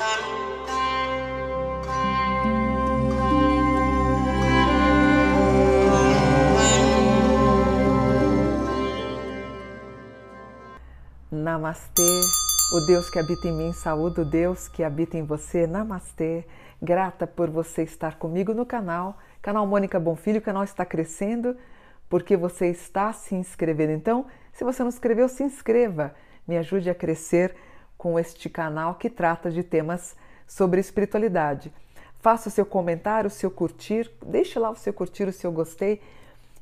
Namastê, o Deus que habita em mim, saúde o Deus que habita em você. Namastê, grata por você estar comigo no canal, canal Mônica Bonfilho. O canal está crescendo porque você está se inscrevendo. Então, se você não inscreveu, se inscreva. Me ajude a crescer com este canal que trata de temas sobre espiritualidade. Faça o seu comentário, o seu curtir, deixe lá o seu curtir, o seu gostei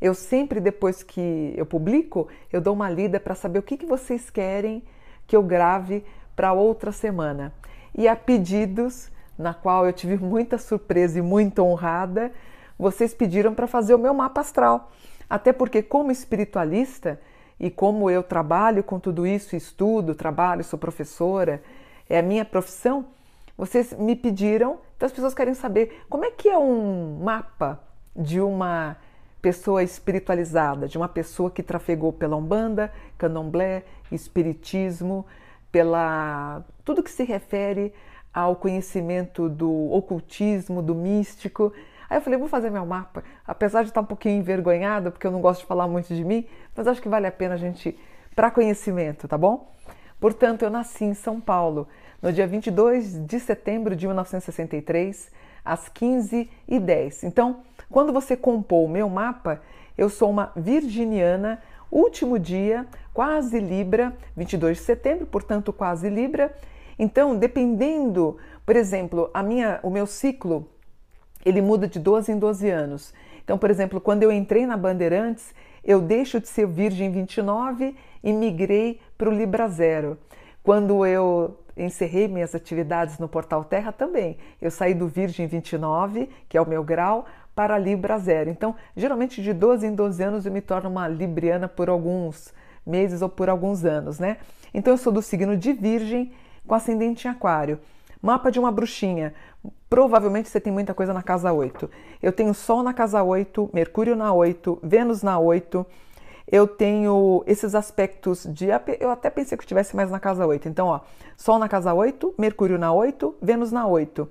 eu sempre, depois que eu publico, eu dou uma lida para saber o que, que vocês querem que eu grave para outra semana. E a pedidos, na qual eu tive muita surpresa e muito honrada, vocês pediram para fazer o meu mapa astral. Até porque, como espiritualista, e como eu trabalho com tudo isso, estudo, trabalho, sou professora, é a minha profissão, vocês me pediram, então as pessoas querem saber como é que é um mapa de uma pessoa espiritualizada, de uma pessoa que trafegou pela Umbanda, Candomblé, Espiritismo, pela tudo que se refere ao conhecimento do ocultismo, do místico. Aí eu falei, vou fazer meu mapa, apesar de estar um pouquinho envergonhada, porque eu não gosto de falar muito de mim, mas acho que vale a pena a gente para conhecimento, tá bom? Portanto, eu nasci em São Paulo no dia 22 de setembro de 1963, às 15h10. Então, quando você compôs o meu mapa, eu sou uma virginiana, último dia, quase Libra, 22 de setembro, portanto quase Libra. Então, dependendo, por exemplo, a minha, o meu ciclo, ele muda de 12 em 12 anos. Então, por exemplo, quando eu entrei na Bandeirantes, eu deixo de ser Virgem 29 e migrei para o Libra Zero. Quando eu encerrei minhas atividades no Portal Terra também, eu saí do Virgem 29, que é o meu grau, para Libra Zero. Então, geralmente de 12 em 12 anos eu me torno uma Libriana por alguns meses ou por alguns anos, né? Então, eu sou do signo de Virgem com ascendente em Aquário. Mapa de uma bruxinha. Provavelmente você tem muita coisa na casa 8. Eu tenho Sol na casa 8, Mercúrio na 8, Vênus na 8. Eu tenho esses aspectos de. Eu até pensei que estivesse mais na casa 8. Então, ó, Sol na casa 8, Mercúrio na 8, Vênus na 8.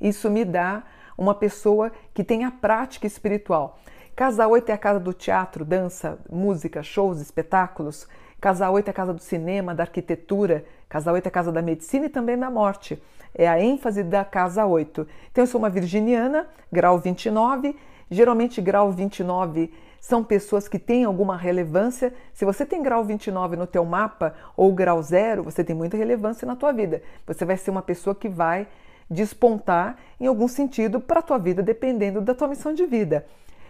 Isso me dá uma pessoa que tem a prática espiritual. Casa 8 é a casa do teatro, dança, música, shows, espetáculos. Casa 8 é a casa do cinema, da arquitetura. Casa 8 é a casa da medicina e também da morte. É a ênfase da casa 8. Então, eu sou uma virginiana, grau 29. Geralmente, grau 29 são pessoas que têm alguma relevância. Se você tem grau 29 no teu mapa ou grau zero, você tem muita relevância na tua vida. Você vai ser uma pessoa que vai despontar em algum sentido para a tua vida, dependendo da tua missão de vida.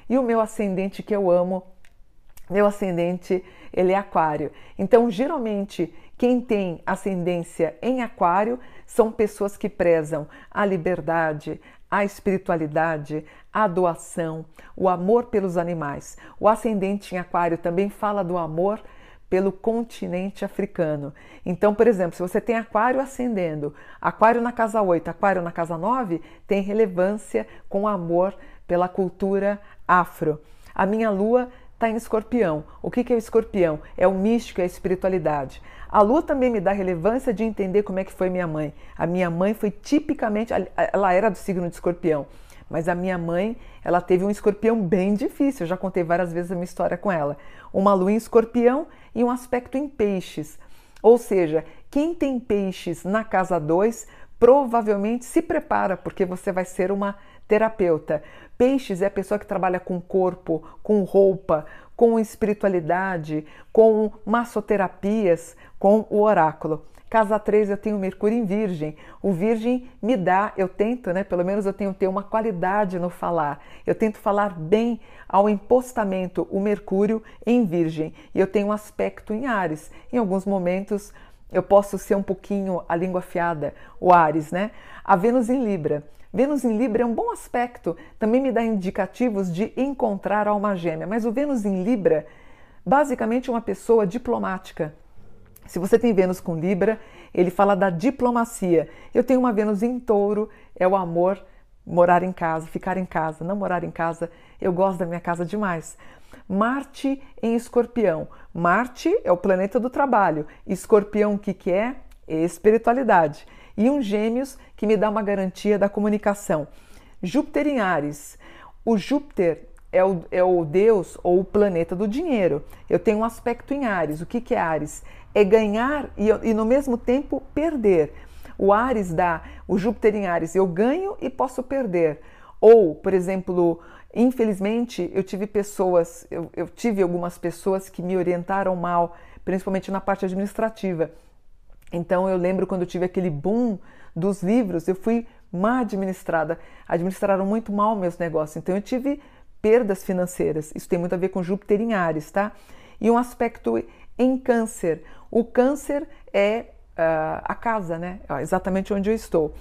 E o meu ascendente que eu amo, meu ascendente, ele é aquário. Então, geralmente, quem tem ascendência em aquário são pessoas que prezam a liberdade, a espiritualidade, a doação, o amor pelos animais. O ascendente em aquário também fala do amor pelo continente africano. Então, por exemplo, se você tem aquário ascendendo, aquário na casa 8, aquário na casa 9, tem relevância com amor pela cultura afro. A minha lua está em escorpião. O que, que é o escorpião? É o místico, é a espiritualidade. A lua também me dá relevância de entender como é que foi minha mãe. A minha mãe foi tipicamente, ela era do signo de escorpião. Mas a minha mãe, ela teve um escorpião bem difícil. Eu já contei várias vezes a minha história com ela. Uma lua em escorpião e um aspecto em peixes. Ou seja, quem tem peixes na casa 2 provavelmente se prepara, porque você vai ser uma terapeuta. Peixes é a pessoa que trabalha com corpo, com roupa, com espiritualidade, com massoterapias, com o oráculo. Casa 3 eu tenho Mercúrio em Virgem. O Virgem me dá, eu tento, né? Pelo menos eu tenho ter uma qualidade no falar. Eu tento falar bem ao impostamento, o Mercúrio em Virgem. E eu tenho um aspecto em Ares. Em alguns momentos eu posso ser um pouquinho a língua afiada, o Ares, né? A Vênus em Libra. Vênus em Libra é um bom aspecto, também me dá indicativos de encontrar alma gêmea, mas o Vênus em Libra, basicamente uma pessoa diplomática, se você tem Vênus com Libra, ele fala da diplomacia. Eu tenho uma Vênus em Touro, é o amor, morar em casa, ficar em casa, não morar em casa. Eu gosto da minha casa demais. Marte em Escorpião. Marte é o planeta do trabalho. Escorpião, o que, que é? Espiritualidade. E um Gêmeos que me dá uma garantia da comunicação. Júpiter em Ares. O Júpiter é o, é o deus ou o planeta do dinheiro. Eu tenho um aspecto em Ares. O que, que é Ares? É ganhar e, e no mesmo tempo perder. O Ares dá, o Júpiter em Ares, eu ganho e posso perder. Ou, por exemplo, infelizmente, eu tive pessoas, eu, eu tive algumas pessoas que me orientaram mal, principalmente na parte administrativa. Então eu lembro quando eu tive aquele boom dos livros, eu fui má administrada, administraram muito mal meus negócios. Então eu tive perdas financeiras. Isso tem muito a ver com Júpiter em Ares, tá? E um aspecto em Câncer. O Câncer é uh, a casa, né? Exatamente onde eu estou.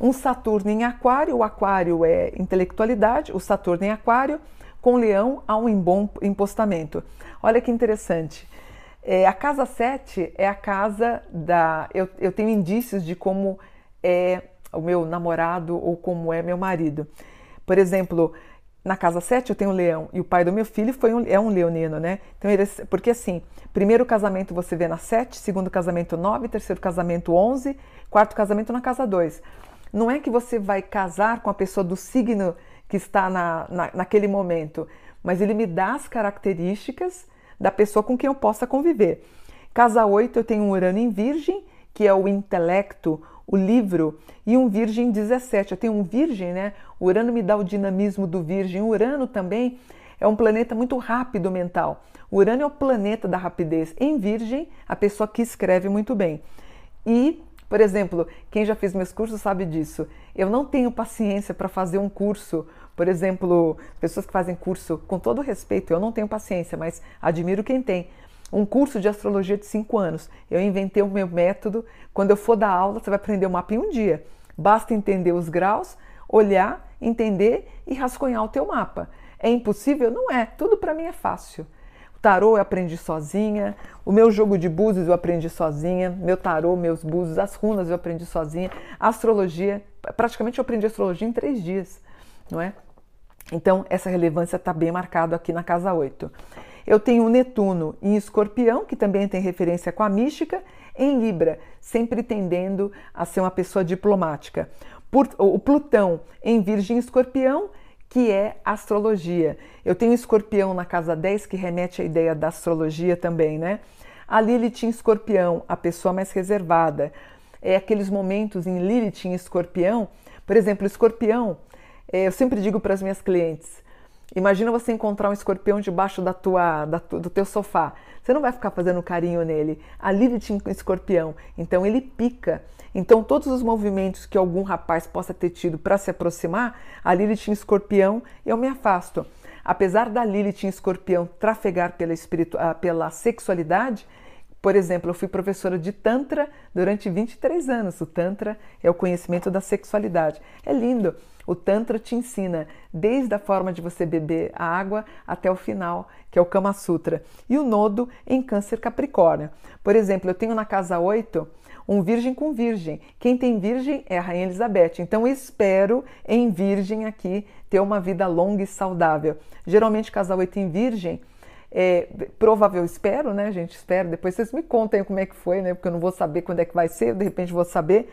Um Saturno em Aquário, o Aquário é intelectualidade, o Saturno em Aquário, com Leão há um bom impostamento. Olha que interessante. É, a casa 7 é a casa da. Eu, eu tenho indícios de como é o meu namorado ou como é meu marido. Por exemplo, na casa 7 eu tenho um leão e o pai do meu filho foi um, é um leonino, né? Então, ele, porque assim, primeiro casamento você vê na 7, segundo casamento 9, terceiro casamento 11, quarto casamento na casa 2. Não é que você vai casar com a pessoa do signo que está na, na, naquele momento, mas ele me dá as características da pessoa com quem eu possa conviver. Casa 8 eu tenho um Urano em Virgem, que é o intelecto, o livro, e um Virgem 17. Eu tenho um Virgem, né? O Urano me dá o dinamismo do Virgem. O Urano também é um planeta muito rápido mental. O Urano é o planeta da rapidez. Em Virgem, a pessoa que escreve muito bem. E, por exemplo, quem já fez meus cursos sabe disso. Eu não tenho paciência para fazer um curso. Por exemplo, pessoas que fazem curso, com todo respeito, eu não tenho paciência, mas admiro quem tem um curso de astrologia de cinco anos. Eu inventei o meu método. Quando eu for dar aula, você vai aprender o mapa em um dia. Basta entender os graus, olhar, entender e rascunhar o teu mapa. É impossível? Não é. Tudo para mim é fácil. Tarô eu aprendi sozinha, o meu jogo de búzios eu aprendi sozinha, meu tarô, meus búzios, as runas eu aprendi sozinha, astrologia, praticamente eu aprendi astrologia em três dias, não é? Então, essa relevância está bem marcada aqui na casa 8. Eu tenho Netuno em Escorpião, que também tem referência com a mística, em Libra, sempre tendendo a ser uma pessoa diplomática. o Plutão em Virgem Escorpião, que é astrologia. Eu tenho Escorpião na casa 10, que remete à ideia da astrologia também, né? A Lilith em Escorpião, a pessoa mais reservada. É aqueles momentos em Lilith em Escorpião, por exemplo, Escorpião, é, eu sempre digo para as minhas clientes, Imagina você encontrar um escorpião debaixo da tua, da do teu sofá. Você não vai ficar fazendo carinho nele. A Lilith tinha um escorpião, então ele pica. Então todos os movimentos que algum rapaz possa ter tido para se aproximar, a Lilith tinha escorpião, eu me afasto. Apesar da Lilith em escorpião trafegar pela, espiritu... Ah, pela sexualidade, por exemplo, eu fui professora de Tantra durante 23 anos. O Tantra é o conhecimento da sexualidade. É lindo. O Tantra te ensina desde a forma de você beber a água até o final, que é o Kama Sutra. E o nodo em Câncer Capricórnio. Por exemplo, eu tenho na casa 8 um virgem com virgem. Quem tem virgem é a Rainha Elizabeth. Então eu espero em virgem aqui ter uma vida longa e saudável. Geralmente, casa 8 em virgem é, provável, espero, né, gente? Espero. Depois vocês me contem como é que foi, né? Porque eu não vou saber quando é que vai ser, de repente vou saber.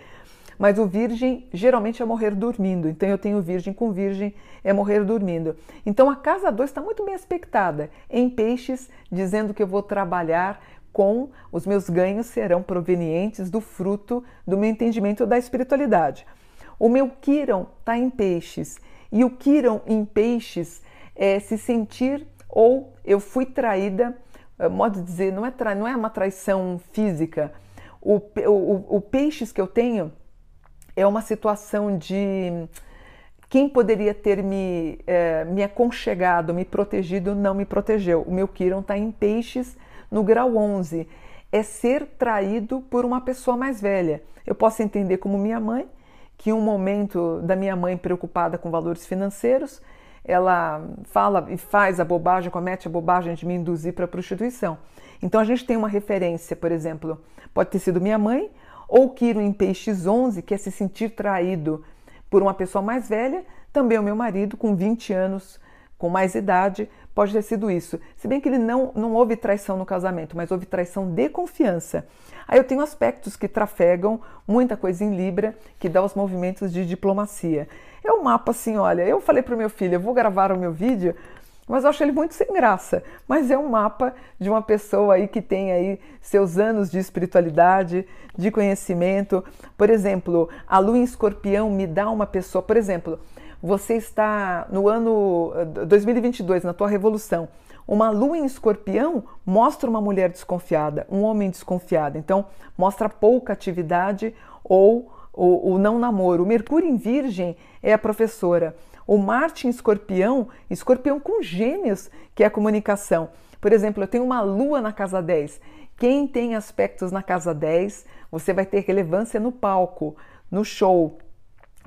Mas o virgem geralmente é morrer dormindo. Então eu tenho virgem com virgem, é morrer dormindo. Então a casa 2 está muito bem aspectada em peixes, dizendo que eu vou trabalhar com os meus ganhos serão provenientes do fruto do meu entendimento da espiritualidade. O meu Kiron está em peixes. E o Kiron em peixes é se sentir ou eu fui traída, eh, modo de dizer, não é, tra... não é uma traição física. O, o, o peixes que eu tenho é uma situação de quem poderia ter me, é, me aconchegado, me protegido, não me protegeu. O meu Kiron está em peixes no grau 11. É ser traído por uma pessoa mais velha. Eu posso entender como minha mãe, que um momento da minha mãe preocupada com valores financeiros, ela fala e faz a bobagem, comete a bobagem de me induzir para a prostituição. Então a gente tem uma referência, por exemplo, pode ter sido minha mãe ou Quiro em Peixes 11, que é se sentir traído por uma pessoa mais velha, também o meu marido com 20 anos com mais idade, pode ter sido isso. Se bem que ele não, não houve traição no casamento, mas houve traição de confiança. Aí eu tenho aspectos que trafegam muita coisa em Libra, que dá os movimentos de diplomacia. É um mapa assim, olha, eu falei para o meu filho, eu vou gravar o meu vídeo, mas eu acho ele muito sem graça. Mas é um mapa de uma pessoa aí que tem aí seus anos de espiritualidade, de conhecimento. Por exemplo, a lua em escorpião me dá uma pessoa, por exemplo, você está no ano 2022, eh, na tua revolução. Uma lua em escorpião mostra uma mulher desconfiada, um homem desconfiado. Então, mostra pouca atividade ou o, não namoro. O Mercúrio em Virgem é a professora. O Marte em escorpião, escorpião com gêmeos, que é a comunicação. Por exemplo, eu tenho uma lua na casa 10. Quem tem aspectos na casa 10, você vai ter relevância no palco, no show,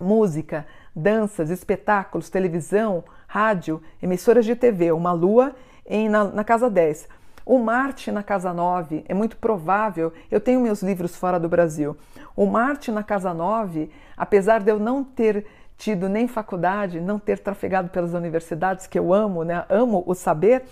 música, danças, espetáculos, televisão, rádio, emissoras de TV, uma lua em, na, na casa 10. O Marte na casa 9 é muito provável, eu tenho meus livros fora do Brasil. O Marte na casa 9, apesar de eu não ter tido nem faculdade, não ter trafegado pelas universidades, que eu amo, né? amo o saber,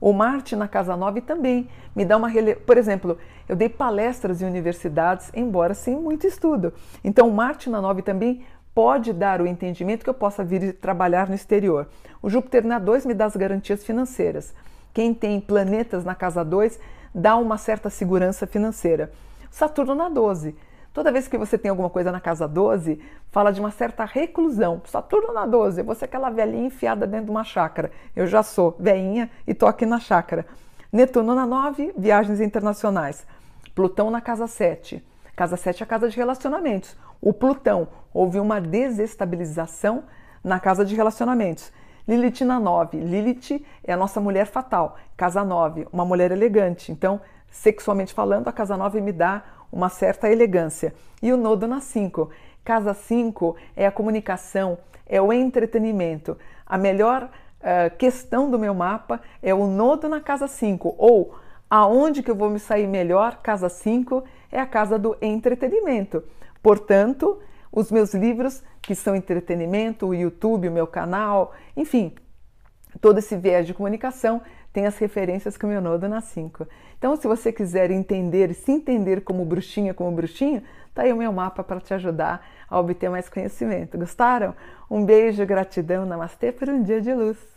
o Marte na Casa 9 também me dá uma. Rele... Por exemplo, eu dei palestras em universidades, embora sem muito estudo. Então, o Marte na 9 também pode dar o entendimento que eu possa vir trabalhar no exterior. O Júpiter na 2 me dá as garantias financeiras. Quem tem planetas na casa 2 dá uma certa segurança financeira. Saturno na 12. Toda vez que você tem alguma coisa na casa 12, fala de uma certa reclusão. Saturno na 12, você é aquela velhinha enfiada dentro de uma chácara. Eu já sou velhinha e tô aqui na chácara. Netuno na 9, viagens internacionais. Plutão na casa 7. Casa 7 é a casa de relacionamentos. O Plutão, houve uma desestabilização na casa de relacionamentos. Lilith na 9. Lilith é a nossa mulher fatal. Casa 9, uma mulher elegante. Então, sexualmente falando, a casa 9 me dá uma certa elegância. E o nodo na 5. Casa 5 é a comunicação, é o entretenimento. A melhor uh, questão do meu mapa é o nodo na casa 5, ou aonde que eu vou me sair melhor, casa 5 é a casa do entretenimento. Portanto, os meus livros, que são entretenimento, o YouTube, o meu canal, enfim, todo esse viés de comunicação tem as referências que o meu nodo na 5. Então, se você quiser entender, se entender como bruxinha, como bruxinho, tá aí o meu mapa para te ajudar a obter mais conhecimento. Gostaram? Um beijo, gratidão, namastê por um dia de luz.